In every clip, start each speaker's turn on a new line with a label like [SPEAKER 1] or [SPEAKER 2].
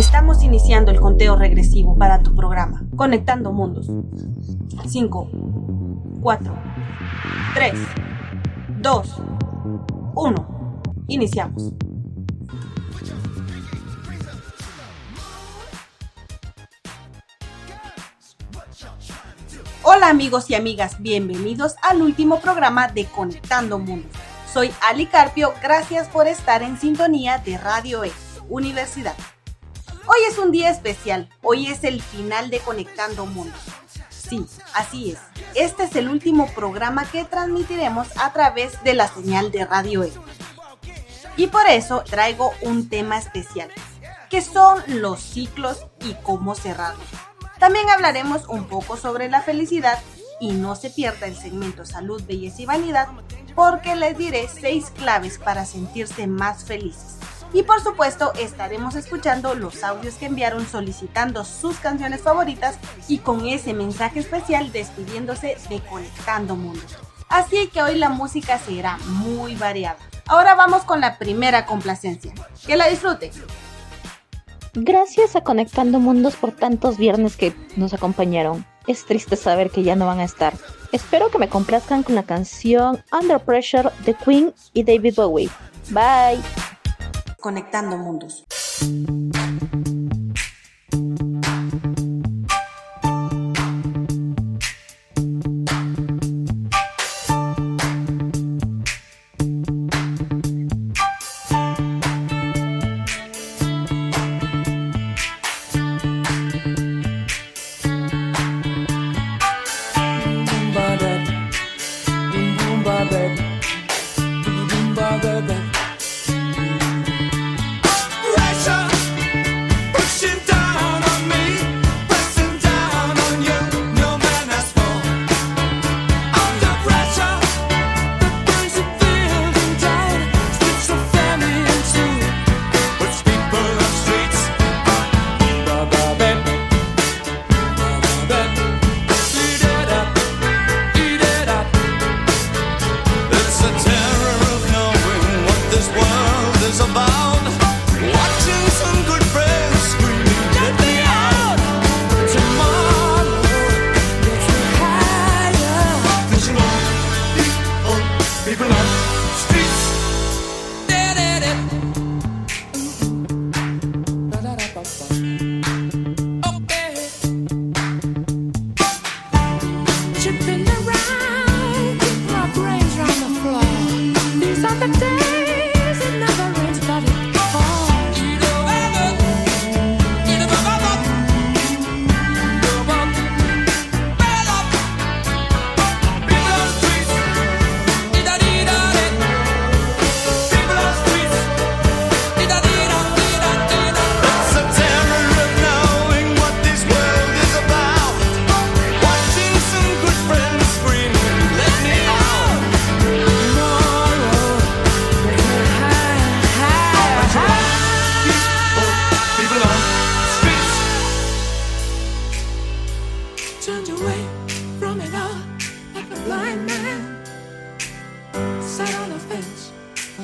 [SPEAKER 1] Estamos iniciando el conteo regresivo para tu programa, Conectando Mundos. 5, 4, 3, 2, 1. Iniciamos. Hola amigos y amigas, bienvenidos al último programa de Conectando Mundos. Soy Ali Carpio, gracias por estar en sintonía de Radio E, Universidad. Hoy es un día especial, hoy es el final de Conectando Mundos. Sí, así es. Este es el último programa que transmitiremos a través de la señal de Radio E. Y por eso traigo un tema especial, que son los ciclos y cómo cerrarlos. También hablaremos un poco sobre la felicidad y no se pierda el segmento Salud, Belleza y Vanidad porque les diré seis claves para sentirse más felices. Y por supuesto estaremos escuchando los audios que enviaron solicitando sus canciones favoritas y con ese mensaje especial despidiéndose de Conectando Mundos. Así que hoy la música será muy variada. Ahora vamos con la primera complacencia. Que la disfruten.
[SPEAKER 2] Gracias a Conectando Mundos por tantos viernes que nos acompañaron. Es triste saber que ya no van a estar. Espero que me complazcan con la canción Under Pressure de Queen y David Bowie. Bye.
[SPEAKER 1] Conectando Mundos.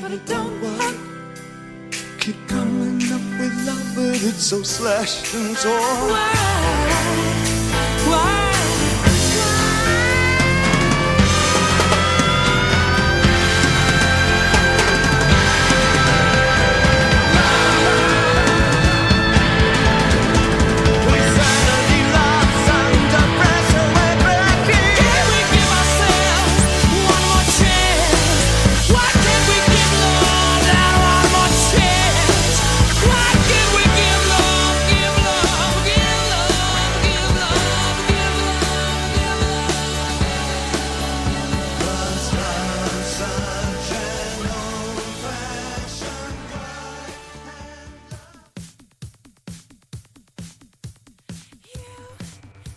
[SPEAKER 3] but I don't want. Keep coming up with love, but it's so slash and
[SPEAKER 4] torn.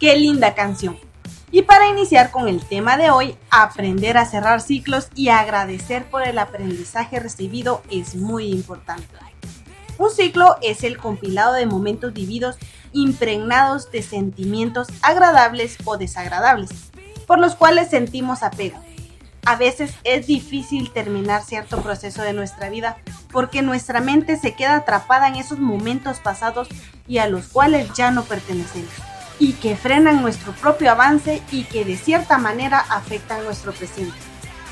[SPEAKER 1] Qué linda canción. Y para iniciar con el tema de hoy, aprender a cerrar ciclos y agradecer por el aprendizaje recibido es muy importante. Un ciclo es el compilado de momentos vividos impregnados de sentimientos agradables o desagradables, por los cuales sentimos apego. A veces es difícil terminar cierto proceso de nuestra vida porque nuestra mente se queda atrapada en esos momentos pasados y a los cuales ya no pertenecemos y que frenan nuestro propio avance y que de cierta manera afectan nuestro presente.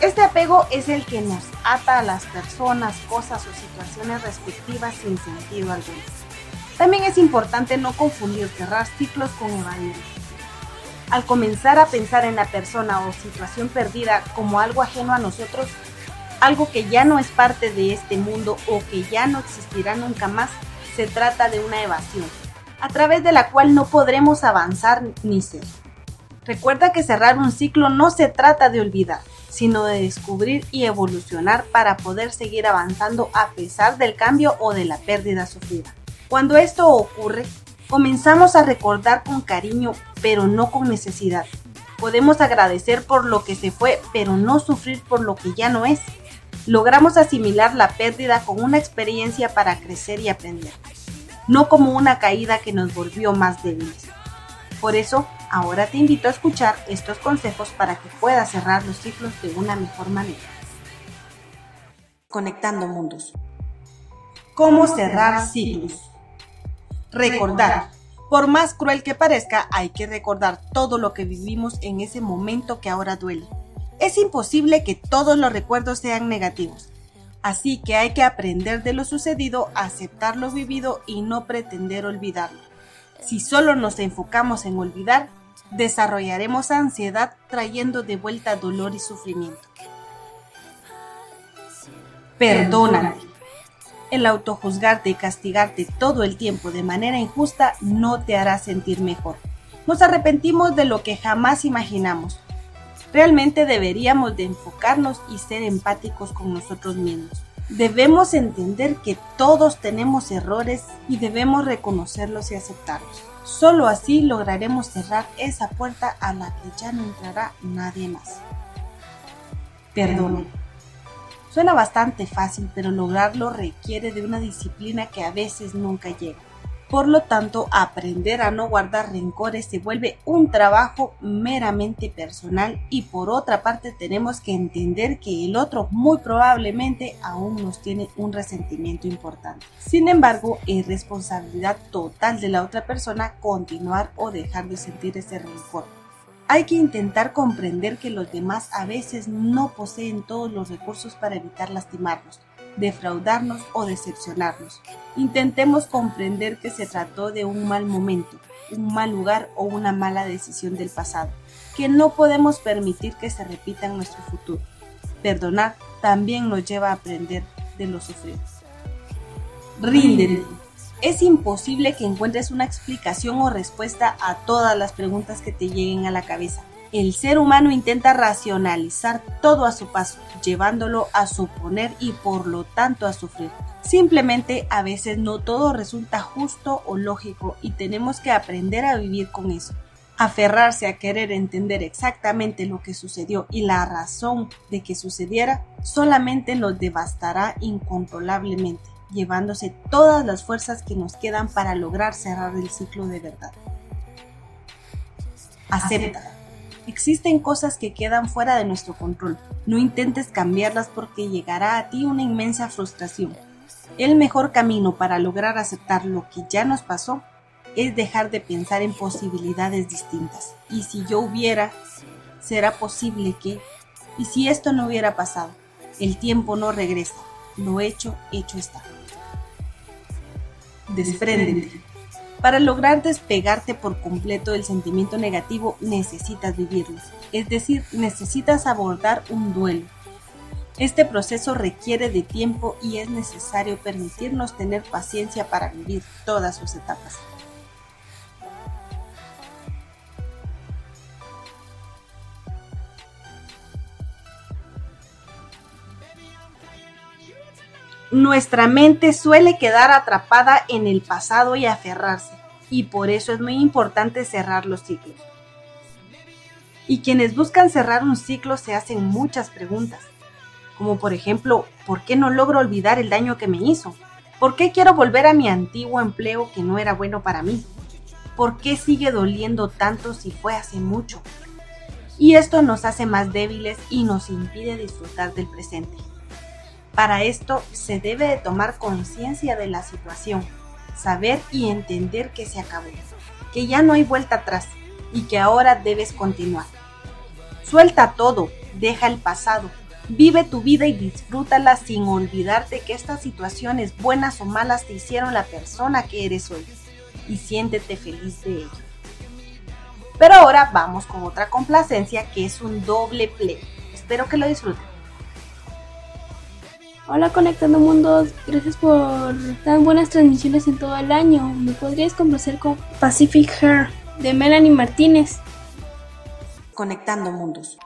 [SPEAKER 1] Este apego es el que nos ata a las personas, cosas o situaciones respectivas sin sentido alguno. También es importante no confundir cerrar ciclos con evadir. Al comenzar a pensar en la persona o situación perdida como algo ajeno a nosotros, algo que ya no es parte de este mundo o que ya no existirá nunca más, se trata de una evasión, a través de la cual no podremos avanzar ni ser. Recuerda que cerrar un ciclo no se trata de olvidar, sino de descubrir y evolucionar para poder seguir avanzando a pesar del cambio o de la pérdida sufrida. Cuando esto ocurre, comenzamos a recordar con cariño, pero no con necesidad. Podemos agradecer por lo que se fue, pero no sufrir por lo que ya no es. Logramos asimilar la pérdida con una experiencia para crecer y aprender no como una caída que nos volvió más débiles. Por eso, ahora te invito a escuchar estos consejos para que puedas cerrar los ciclos de una mejor manera. Conectando mundos. ¿Cómo cerrar ciclos? Recordar. Por más cruel que parezca, hay que recordar todo lo que vivimos en ese momento que ahora duele. Es imposible que todos los recuerdos sean negativos. Así que hay que aprender de lo sucedido, aceptar lo vivido y no pretender olvidarlo. Si solo nos enfocamos en olvidar, desarrollaremos ansiedad trayendo de vuelta dolor y sufrimiento. Perdónate. El autojuzgarte y castigarte todo el tiempo de manera injusta no te hará sentir mejor. Nos arrepentimos de lo que jamás imaginamos. Realmente deberíamos de enfocarnos y ser empáticos con nosotros mismos. Debemos entender que todos tenemos errores y debemos reconocerlos y aceptarlos. Solo así lograremos cerrar esa puerta a la que ya no entrará nadie más. Perdón. Suena bastante fácil, pero lograrlo requiere de una disciplina que a veces nunca llega. Por lo tanto, aprender a no guardar rencores se vuelve un trabajo meramente personal y por otra parte tenemos que entender que el otro muy probablemente aún nos tiene un resentimiento importante. Sin embargo, es responsabilidad total de la otra persona continuar o dejar de sentir ese rencor. Hay que intentar comprender que los demás a veces no poseen todos los recursos para evitar lastimarnos defraudarnos o decepcionarnos. Intentemos comprender que se trató de un mal momento, un mal lugar o una mala decisión del pasado, que no podemos permitir que se repita en nuestro futuro. Perdonar también nos lleva a aprender de lo sufrido. Ríndete. Es imposible que encuentres una explicación o respuesta a todas las preguntas que te lleguen a la cabeza el ser humano intenta racionalizar todo a su paso, llevándolo a suponer y por lo tanto a sufrir. Simplemente a veces no todo resulta justo o lógico y tenemos que aprender a vivir con eso. Aferrarse a querer entender exactamente lo que sucedió y la razón de que sucediera solamente nos devastará incontrolablemente, llevándose todas las fuerzas que nos quedan para lograr cerrar el ciclo de verdad. Acepta Existen cosas que quedan fuera de nuestro control. No intentes cambiarlas porque llegará a ti una inmensa frustración. El mejor camino para lograr aceptar lo que ya nos pasó es dejar de pensar en posibilidades distintas. Y si yo hubiera, será posible que... Y si esto no hubiera pasado, el tiempo no regresa. Lo hecho, hecho está. Despréndete. Para lograr despegarte por completo del sentimiento negativo necesitas vivirlo, es decir, necesitas abordar un duelo. Este proceso requiere de tiempo y es necesario permitirnos tener paciencia para vivir todas sus etapas. Nuestra mente suele quedar atrapada en el pasado y aferrarse, y por eso es muy importante cerrar los ciclos. Y quienes buscan cerrar un ciclo se hacen muchas preguntas, como por ejemplo, ¿por qué no logro olvidar el daño que me hizo? ¿Por qué quiero volver a mi antiguo empleo que no era bueno para mí? ¿Por qué sigue doliendo tanto si fue hace mucho?
[SPEAKER 5] y esto nos hace más débiles y nos impide disfrutar del presente. Para esto se debe de tomar conciencia de la situación, saber y entender que se acabó, que ya no hay vuelta atrás y que ahora debes continuar. Suelta todo, deja el pasado, vive tu vida y disfrútala sin olvidarte que estas situaciones buenas o malas te hicieron la persona que eres hoy y siéntete feliz de ello. Pero ahora vamos con otra complacencia que es un doble play. Espero que lo disfruten.
[SPEAKER 6] Hola Conectando Mundos, gracias por tan buenas transmisiones en todo el año. ¿Me podrías complacer con Pacific Hair de Melanie Martínez?
[SPEAKER 5] Conectando Mundos.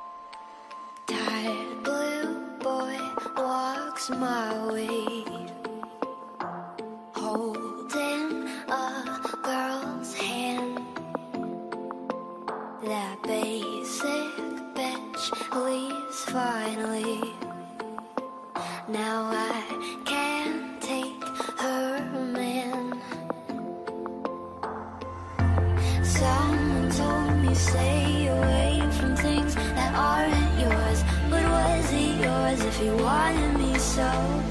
[SPEAKER 5] That basic bitch leaves finally. Now I can't take her man. Someone told me stay away from things that aren't yours. But was it yours if you wanted me so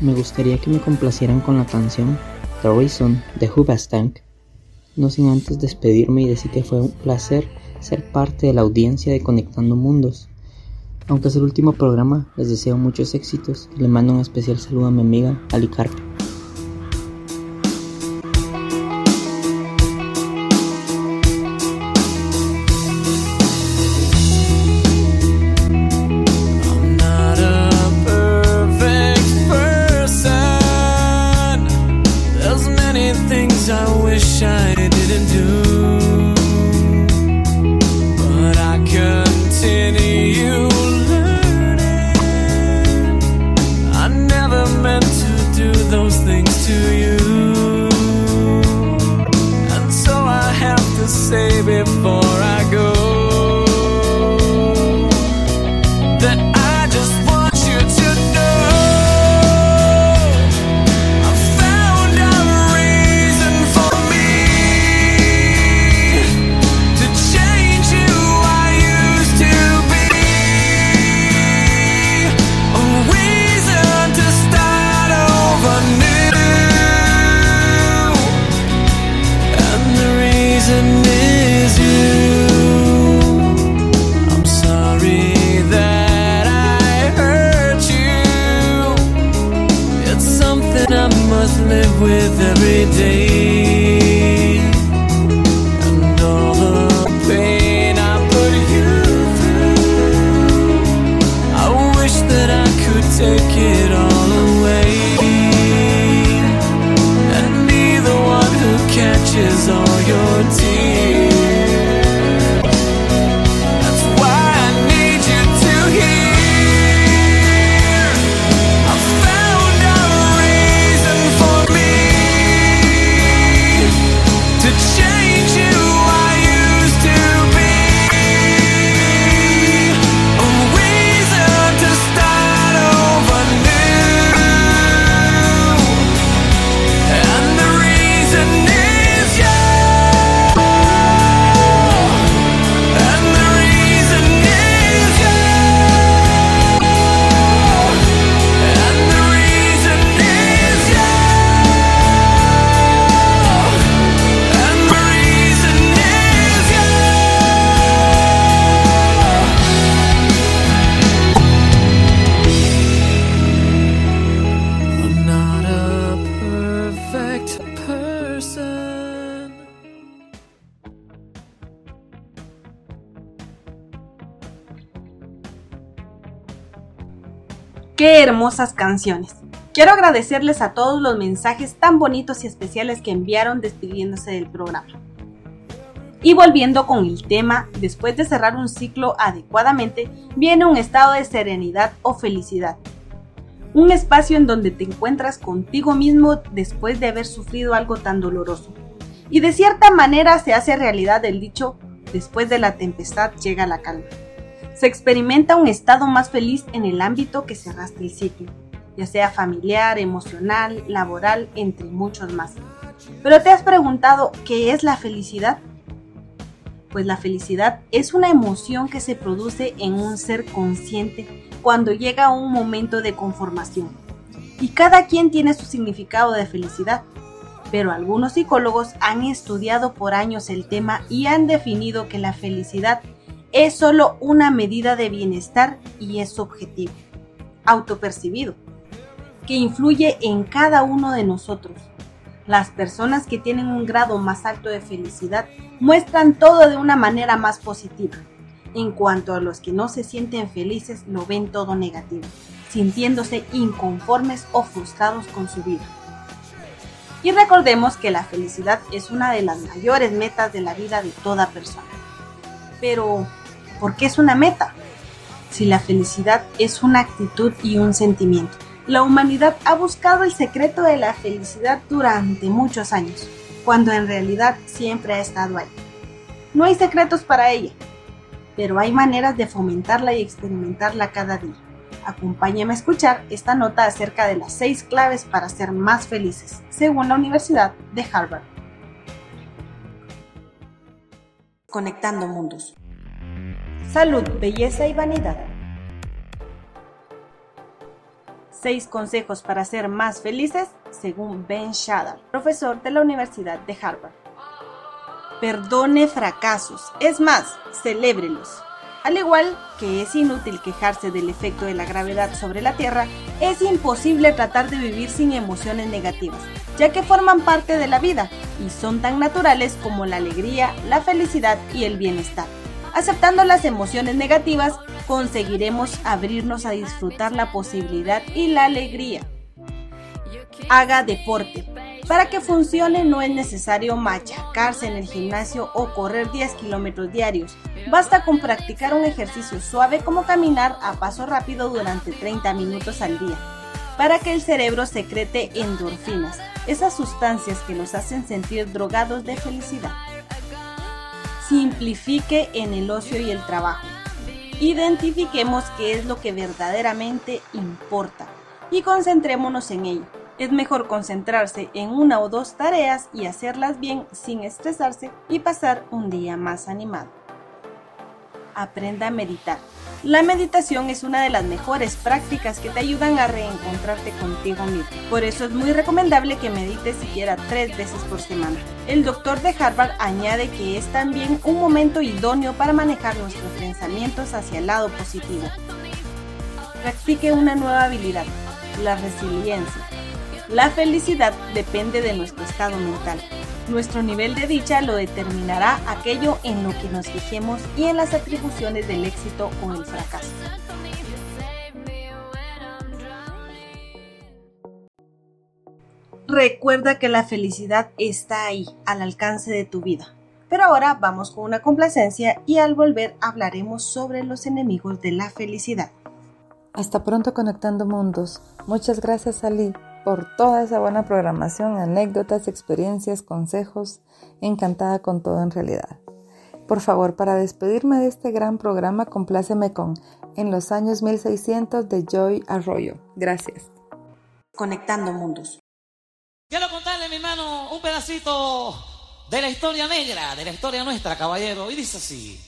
[SPEAKER 7] Me gustaría que me complacieran con la canción The Reason de Hoobastank. No sin antes despedirme y decir que fue un placer ser parte de la audiencia de Conectando Mundos. Aunque es el último programa, les deseo muchos éxitos y le mando un especial saludo a mi amiga Ali
[SPEAKER 1] Qué hermosas canciones. Quiero agradecerles a todos los mensajes tan bonitos y especiales que enviaron despidiéndose del programa. Y volviendo con el tema, después de cerrar un ciclo adecuadamente, viene un estado de serenidad o felicidad. Un espacio en donde te encuentras contigo mismo después de haber sufrido algo tan doloroso. Y de cierta manera se hace realidad el dicho, después de la tempestad llega la calma. Se experimenta un estado más feliz en el ámbito que cerraste el ciclo, ya sea familiar, emocional, laboral, entre muchos más. Pero te has preguntado, ¿qué es la felicidad? Pues la felicidad es una emoción que se produce en un ser consciente cuando llega un momento de conformación. Y cada quien tiene su significado de felicidad pero algunos psicólogos han estudiado por años el tema y han definido que la felicidad es solo una medida de bienestar y es subjetivo, autopercibido, que influye en cada uno de nosotros. Las personas que tienen un grado más alto de felicidad muestran todo de una manera más positiva. En cuanto a los que no se sienten felices, lo ven todo negativo, sintiéndose inconformes o frustrados con su vida. Y recordemos que la felicidad es una de las mayores metas de la vida de toda persona. Pero, ¿por qué es una meta? Si la felicidad es una actitud y un sentimiento. La humanidad ha buscado el secreto de la felicidad durante muchos años, cuando en realidad siempre ha estado ahí. No hay secretos para ella, pero hay maneras de fomentarla y experimentarla cada día. Acompáñame a escuchar esta nota acerca de las seis claves para ser más felices, según la Universidad de Harvard. Conectando mundos. Salud, belleza y vanidad. Seis consejos para ser más felices, según Ben Shadar, profesor de la Universidad de Harvard. Perdone fracasos, es más, celébrelos. Al igual que es inútil quejarse del efecto de la gravedad sobre la Tierra, es imposible tratar de vivir sin emociones negativas, ya que forman parte de la vida y son tan naturales como la alegría, la felicidad y el bienestar. Aceptando las emociones negativas, conseguiremos abrirnos a disfrutar la posibilidad y la alegría. Haga deporte. Para que funcione no es necesario machacarse en el gimnasio o correr 10 kilómetros diarios. Basta con practicar un ejercicio suave como caminar a paso rápido durante 30 minutos al día, para que el cerebro secrete endorfinas, esas sustancias que nos hacen sentir drogados de felicidad. Simplifique en el ocio y el trabajo. Identifiquemos qué es lo que verdaderamente importa y concentrémonos en ello es mejor concentrarse en una o dos tareas y hacerlas bien sin estresarse y pasar un día más animado. Aprenda a meditar. La meditación es una de las mejores prácticas que te ayudan a reencontrarte contigo mismo. Por eso es muy recomendable que medites siquiera tres veces por semana. El doctor de Harvard añade que es también un momento idóneo para manejar nuestros pensamientos hacia el lado positivo. Practique una nueva habilidad, la resiliencia. La felicidad depende de nuestro estado mental. Nuestro nivel de dicha lo determinará aquello en lo que nos fijemos y en las atribuciones del éxito o el fracaso. Recuerda que la felicidad está ahí, al alcance de tu vida. Pero ahora vamos con una complacencia y al volver hablaremos sobre los enemigos de la felicidad.
[SPEAKER 8] Hasta pronto conectando mundos. Muchas gracias Ali por toda esa buena programación, anécdotas, experiencias, consejos. Encantada con todo en realidad. Por favor, para despedirme de este gran programa, compláceme con En los años 1600 de Joy Arroyo. Gracias.
[SPEAKER 1] Conectando mundos.
[SPEAKER 9] Quiero contarle, mi hermano, un pedacito de la historia negra, de la historia nuestra, caballero. Y dice así.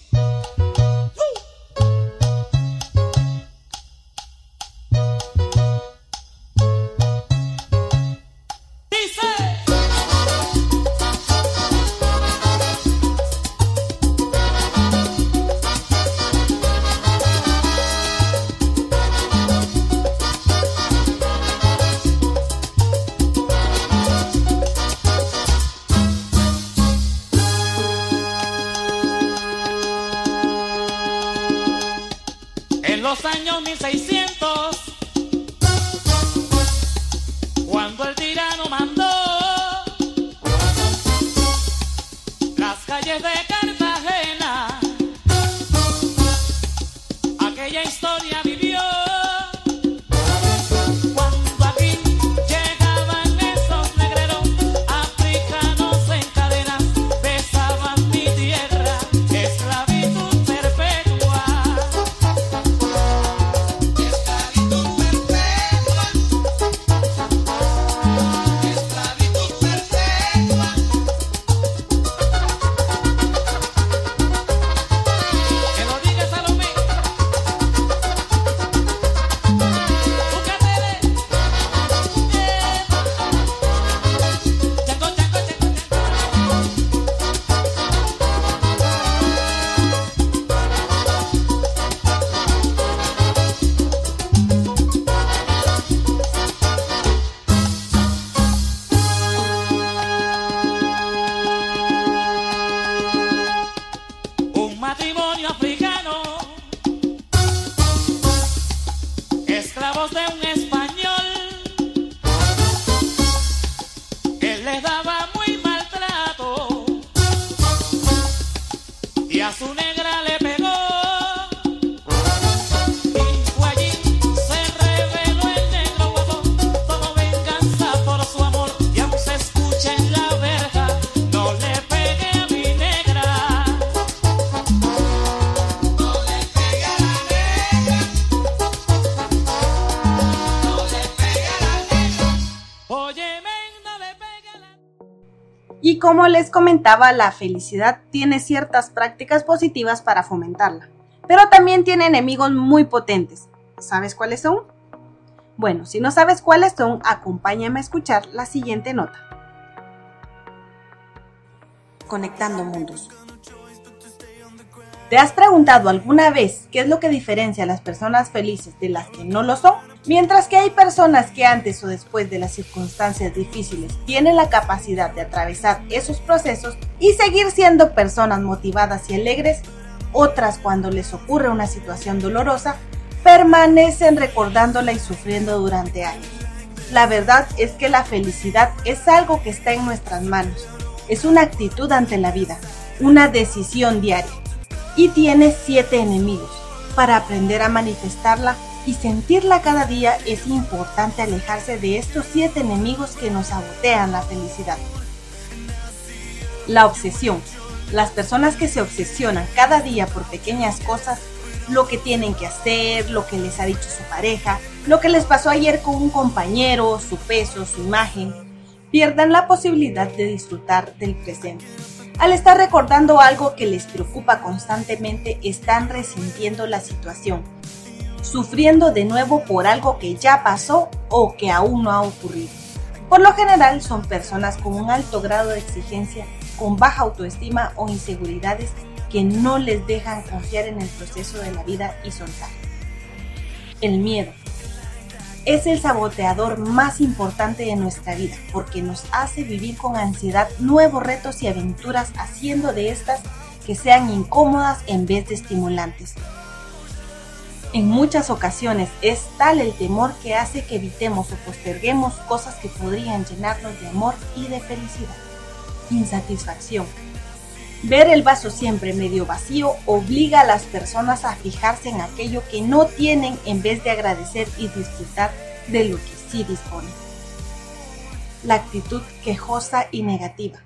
[SPEAKER 1] Comentaba, la felicidad tiene ciertas prácticas positivas para fomentarla, pero también tiene enemigos muy potentes. ¿Sabes cuáles son? Bueno, si no sabes cuáles son, acompáñame a escuchar la siguiente nota. Conectando mundos. ¿Te has preguntado alguna vez qué es lo que diferencia a las personas felices de las que no lo son? Mientras que hay personas que antes o después de las circunstancias difíciles tienen la capacidad de atravesar esos procesos y seguir siendo personas motivadas y alegres, otras cuando les ocurre una situación dolorosa permanecen recordándola y sufriendo durante años. La verdad es que la felicidad es algo que está en nuestras manos, es una actitud ante la vida, una decisión diaria y tiene siete enemigos. Para aprender a manifestarla y sentirla cada día es importante alejarse de estos siete enemigos que nos sabotean la felicidad. La obsesión. Las personas que se obsesionan cada día por pequeñas cosas, lo que tienen que hacer, lo que les ha dicho su pareja, lo que les pasó ayer con un compañero, su peso, su imagen, pierdan la posibilidad de disfrutar del presente. Al estar recordando algo que les preocupa constantemente, están resintiendo la situación, sufriendo de nuevo por algo que ya pasó o que aún no ha ocurrido. Por lo general son personas con un alto grado de exigencia, con baja autoestima o inseguridades que no les dejan confiar en el proceso de la vida y soltar. El miedo es el saboteador más importante de nuestra vida porque nos hace vivir con ansiedad nuevos retos y aventuras haciendo de estas que sean incómodas en vez de estimulantes. En muchas ocasiones es tal el temor que hace que evitemos o posterguemos cosas que podrían llenarnos de amor y de felicidad. Insatisfacción. Ver el vaso siempre medio vacío obliga a las personas a fijarse en aquello que no tienen en vez de agradecer y disfrutar de lo que sí disponen. La actitud quejosa y negativa.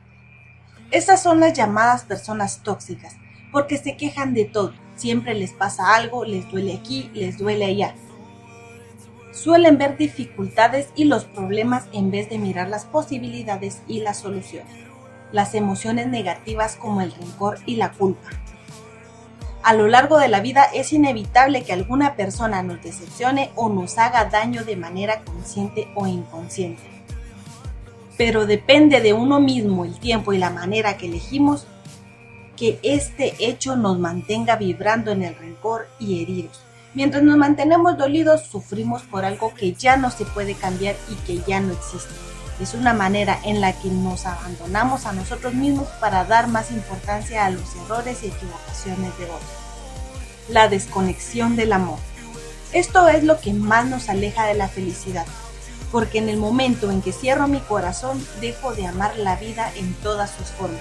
[SPEAKER 1] Esas son las llamadas personas tóxicas, porque se quejan de todo. Siempre les pasa algo, les duele aquí, les duele allá. Suelen ver dificultades y los problemas en vez de mirar las posibilidades y las soluciones las emociones negativas como el rencor y la culpa. A lo largo de la vida es inevitable que alguna persona nos decepcione o nos haga daño de manera consciente o inconsciente. Pero depende de uno mismo el tiempo y la manera que elegimos que este hecho nos mantenga vibrando en el rencor y heridos. Mientras nos mantenemos dolidos, sufrimos por algo que ya no se puede cambiar y que ya no existe es una manera en la que nos abandonamos a nosotros mismos para dar más importancia a los errores y equivocaciones de otros. La desconexión del amor. Esto es lo que más nos aleja de la felicidad, porque en el momento en que cierro mi corazón dejo de amar la vida en todas sus formas.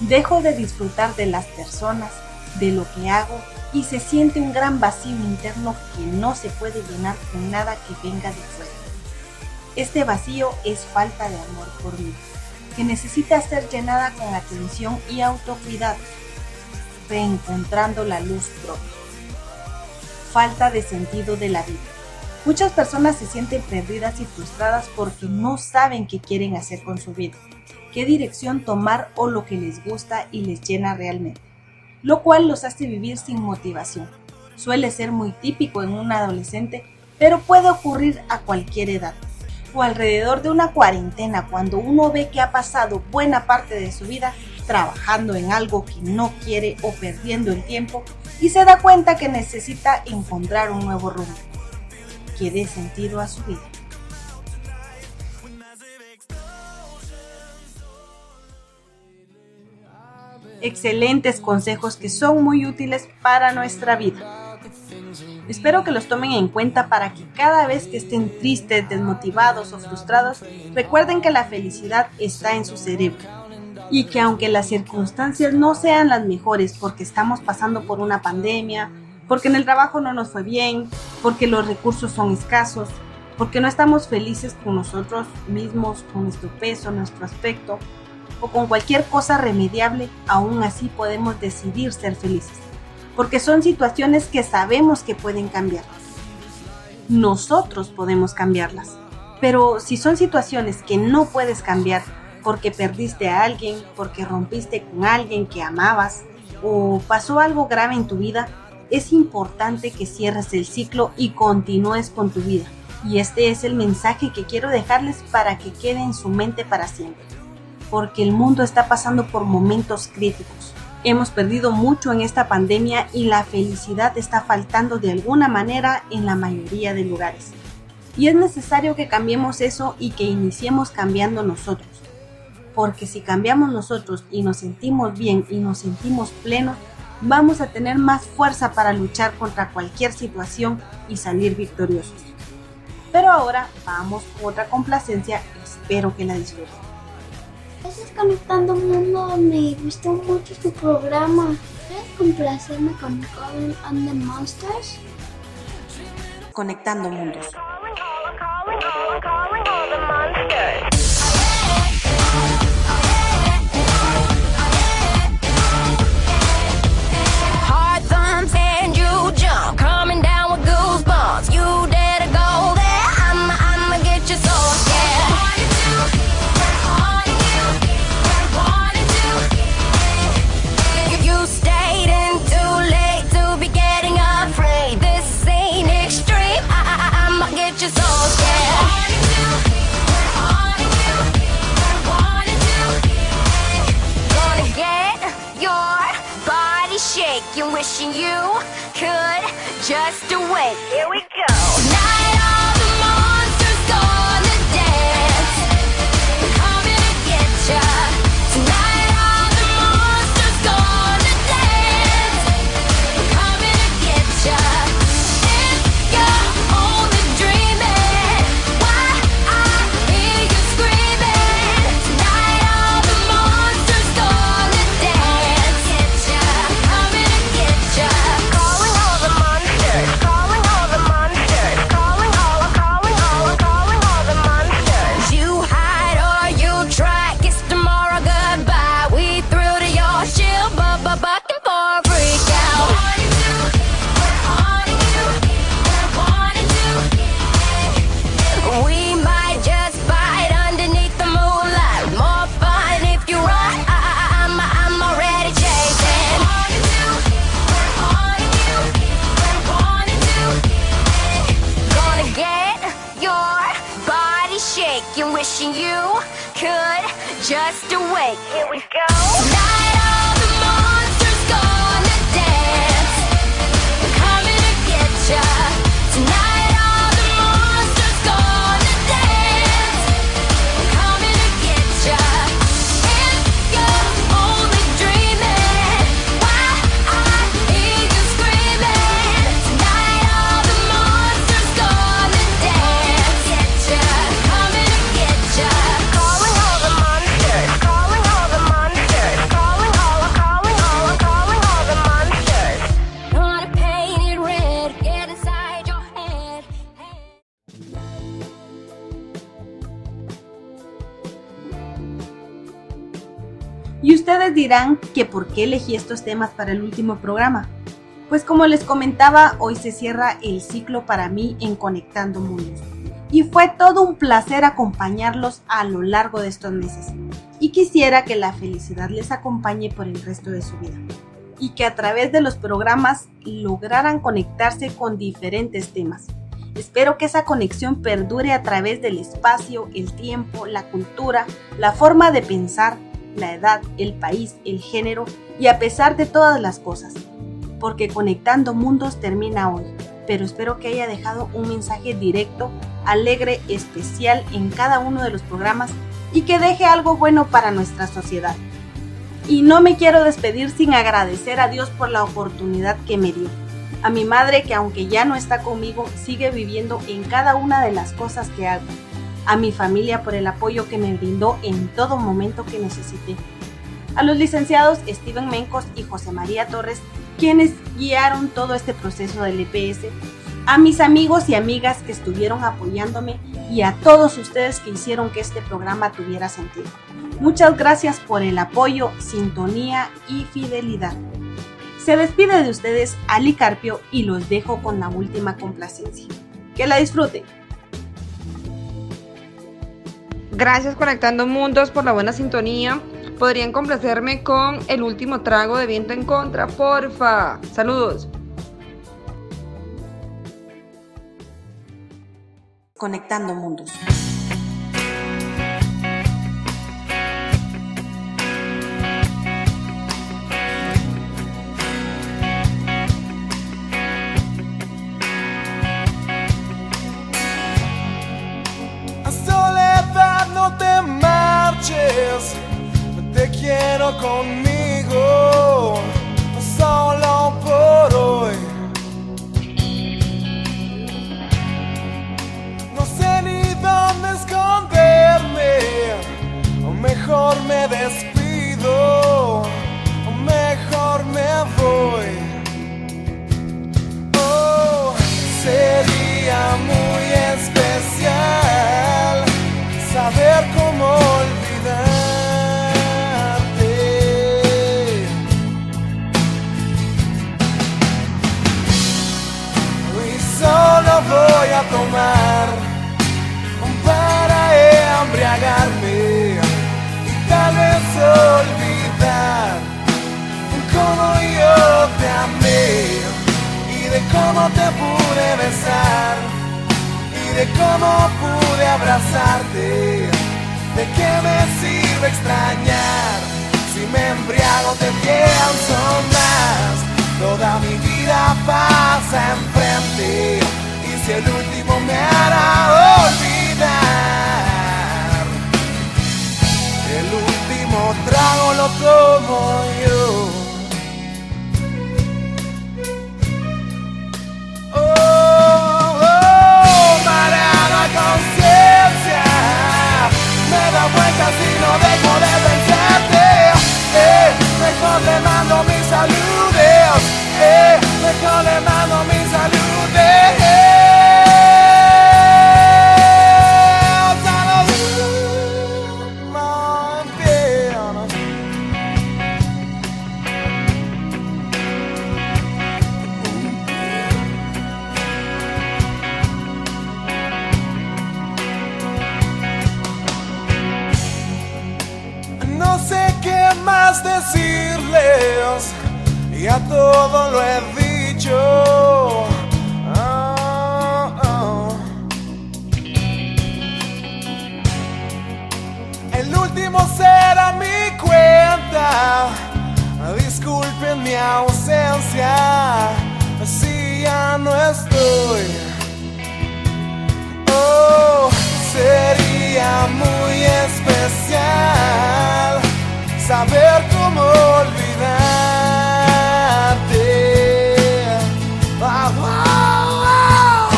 [SPEAKER 1] Dejo de disfrutar de las personas, de lo que hago y se siente un gran vacío interno que no se puede llenar con nada que venga de fuera. Este vacío es falta de amor por mí, que necesita ser llenada con atención y autocuidado, reencontrando la luz propia. Falta de sentido de la vida. Muchas personas se sienten perdidas y frustradas porque no saben qué quieren hacer con su vida, qué dirección tomar o lo que les gusta y les llena realmente, lo cual los hace vivir sin motivación. Suele ser muy típico en un adolescente, pero puede ocurrir a cualquier edad o alrededor de una cuarentena, cuando uno ve que ha pasado buena parte de su vida trabajando en algo que no quiere o perdiendo el tiempo y se da cuenta que necesita encontrar un nuevo rumbo que dé sentido a su vida. Excelentes consejos que son muy útiles para nuestra vida. Espero que los tomen en cuenta para que cada vez que estén tristes, desmotivados o frustrados, recuerden que la felicidad está en su cerebro y que aunque las circunstancias no sean las mejores porque estamos pasando por una pandemia, porque en el trabajo no nos fue bien, porque los recursos son escasos, porque no estamos felices con nosotros mismos, con nuestro peso, nuestro aspecto o con cualquier cosa remediable, aún así podemos decidir ser felices porque son situaciones que sabemos que pueden cambiar. Nosotros podemos cambiarlas. Pero si son situaciones que no puedes cambiar porque perdiste a alguien, porque rompiste con alguien que amabas o pasó algo grave en tu vida, es importante que cierres el ciclo y continúes con tu vida. Y este es el mensaje que quiero dejarles para que quede en su mente para siempre. Porque el mundo está pasando por momentos críticos Hemos perdido mucho en esta pandemia y la felicidad está faltando de alguna manera en la mayoría de lugares. Y es necesario que cambiemos eso y que iniciemos cambiando nosotros. Porque si cambiamos nosotros y nos sentimos bien y nos sentimos plenos, vamos a tener más fuerza para luchar contra cualquier situación y salir victoriosos. Pero ahora vamos con otra complacencia, espero que la disfruten.
[SPEAKER 6] Gracias Conectando Mundo, me gustó mucho tu programa. ¿Puedes complacerme con Calling on the Monsters?
[SPEAKER 1] Conectando mundos.
[SPEAKER 10] Hard get you so scared. Gonna get your body shaking, wishing you could just wait. Here we go. Wishing you could just wait. Here we go. Tonight
[SPEAKER 1] dirán que por qué elegí estos temas para el último programa. Pues como les comentaba, hoy se cierra el ciclo para mí en Conectando Mundos. Y fue todo un placer acompañarlos a lo largo de estos meses. Y quisiera que la felicidad les acompañe por el resto de su vida. Y que a través de los programas lograran conectarse con diferentes temas. Espero que esa conexión perdure a través del espacio, el tiempo, la cultura, la forma de pensar, la edad, el país, el género y a pesar de todas las cosas. Porque Conectando Mundos termina hoy, pero espero que haya dejado un mensaje directo, alegre, especial en cada uno de los programas y que deje algo bueno para nuestra sociedad. Y no me quiero despedir sin agradecer a Dios por la oportunidad que me dio. a mi madre que aunque ya no está conmigo, sigue viviendo en cada una de las cosas que hago, a mi familia por el apoyo que me brindó en todo momento que necesité, a los licenciados Steven Mencos y José María Torres, quienes guiaron todo este proceso del EPS, a mis amigos y amigas que estuvieron apoyándome y a todos ustedes que hicieron que este programa tuviera sentido. Muchas gracias por el apoyo, sintonía y fidelidad. Se despide de ustedes Ali Carpio y los dejo con la última complacencia. Que la disfruten.
[SPEAKER 11] Gracias Conectando Mundos por la buena sintonía. Podrían complacerme con el último trago de viento en contra, porfa. Saludos.
[SPEAKER 1] Conectando Mundos.
[SPEAKER 12] Conmigo, solo por hoy. No sé ni dónde esconderme, o mejor me despido, o mejor me voy. Oh, sería muy especial cómo te pude besar y de cómo pude abrazarte. ¿De qué me sirve extrañar si me embriago te pienso más? Toda mi vida pasa enfrente y si el último me hará olvidar, el último trago lo tomo yo. Da vueltas y no dejo de pensarte. Eh, Mejor le mando mis saludos eh, Mejor le mando mis saludos más decirles, ya todo lo he dicho. Ah, ah. El último será mi cuenta. Disculpen mi ausencia, si ya no estoy. Oh, sería muy especial saber cómo olvidarte. Ah, ah.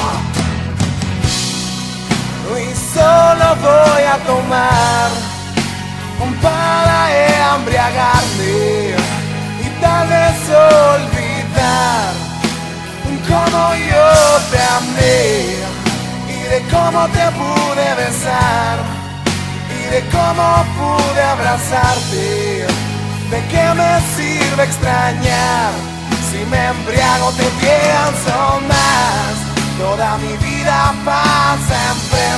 [SPEAKER 12] Y solo voy a tomar para embriagarme y tal vez olvidar cómo yo te amé y de cómo te pude besar de cómo pude abrazarte. ¿De qué me sirve extrañar si me embriago te pienso más? Toda mi vida pasa enfrente y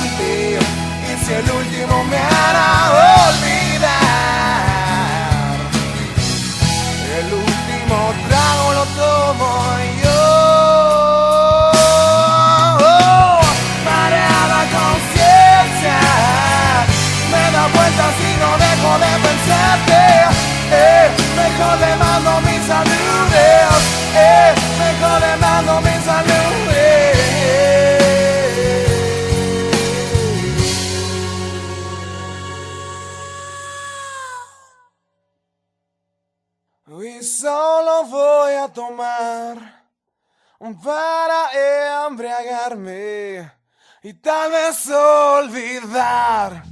[SPEAKER 12] y tal vez olvidar.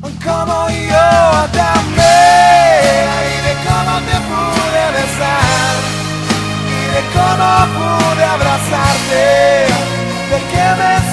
[SPEAKER 12] Como yo te y de cómo te pude besar y de cómo pude abrazarte, de qué me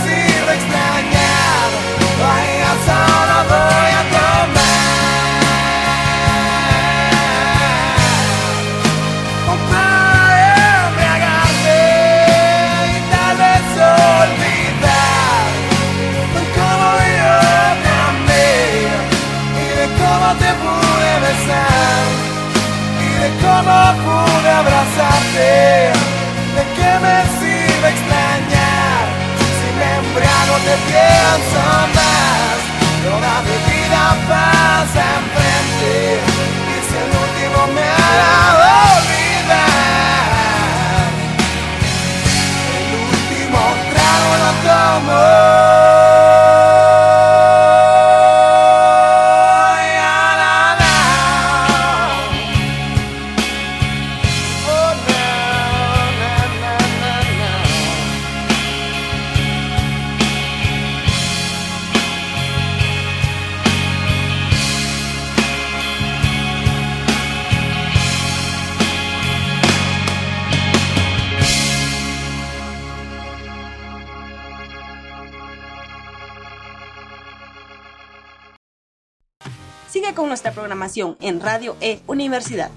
[SPEAKER 1] en Radio E Universidad.